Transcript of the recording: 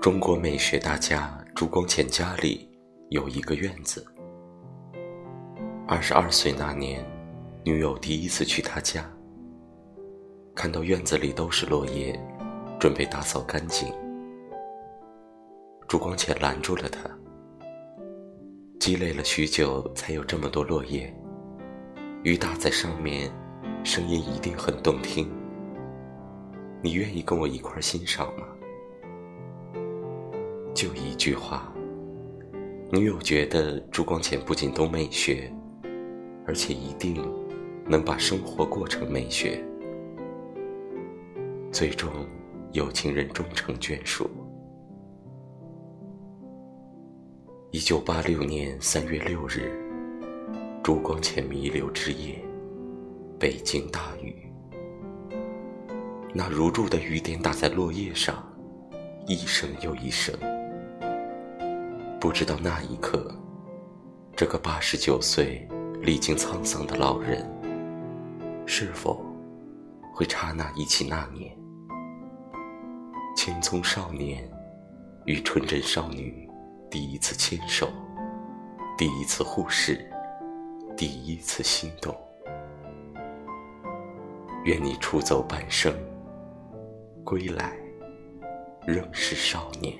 中国美学大家朱光潜家里有一个院子。二十二岁那年，女友第一次去他家，看到院子里都是落叶，准备打扫干净。朱光潜拦住了他，积累了许久才有这么多落叶，雨打在上面，声音一定很动听。你愿意跟我一块欣赏吗？就一句话，女友觉得朱光潜不仅懂美学，而且一定能把生活过成美学。最终，有情人终成眷属。一九八六年三月六日，朱光潜弥留之夜，北京大雨。那如注的雨点打在落叶上，一声又一声。不知道那一刻，这个八十九岁、历经沧桑的老人，是否会刹那忆起那年，青葱少年与纯真少女。第一次牵手，第一次互视，第一次心动。愿你出走半生，归来仍是少年。